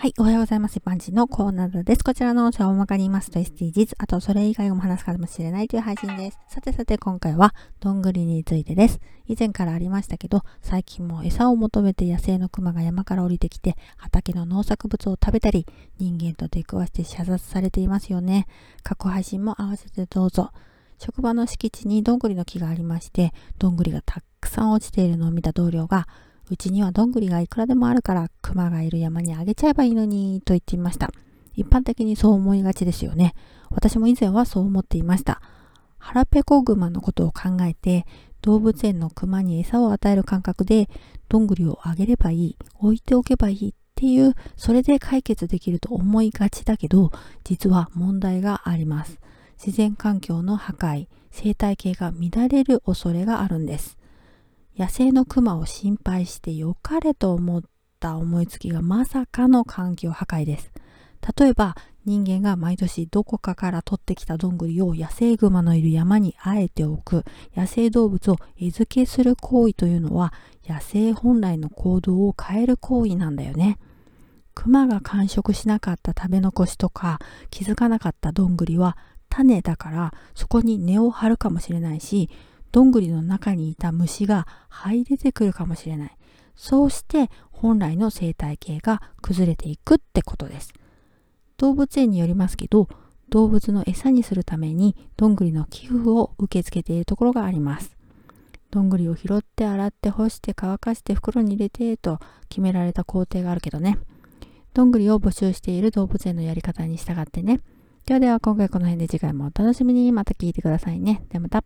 はい、おはようございます。一般人のコーナーです。こちらの音声を大まかに言いますと SDGs、あとそれ以外も話すかもしれないという配信です。さてさて今回はどんぐりについてです。以前からありましたけど、最近も餌を求めて野生のクマが山から降りてきて、畑の農作物を食べたり、人間と出くわして射殺されていますよね。過去配信も合わせてどうぞ。職場の敷地にどんぐりの木がありまして、どんぐりがたくさん落ちているのを見た同僚が、うちにはどんぐりがいくらでもあるから熊がいる山にあげちゃえばいいのにと言っていました。一般的にそう思いがちですよね。私も以前はそう思っていました。腹ペコグマのことを考えて動物園の熊に餌を与える感覚でどんぐりをあげればいい、置いておけばいいっていうそれで解決できると思いがちだけど実は問題があります。自然環境の破壊、生態系が乱れる恐れがあるんです。野生のクマを心配して良かれと思った思いつきがまさかの環境破壊です。例えば人間が毎年どこかから取ってきたどんぐりを野生グマのいる山にあえておく野生動物を餌付けする行為というのは野生本来の行動を変える行為なんだよね。クマが完食しなかった食べ残しとか気づかなかったどんぐりは種だからそこに根を張るかもしれないしどんぐりの中にいた虫が這い出てくるかもしれない。そうして本来の生態系が崩れていくってことです。動物園によりますけど、動物の餌にするためにどんぐりの寄付を受け付けているところがあります。どんぐりを拾って洗って干して乾かして袋に入れてと決められた工程があるけどね。どんぐりを募集している動物園のやり方に従ってね。ではでは今回この辺で次回もお楽しみにまた聞いてくださいね。ではまた。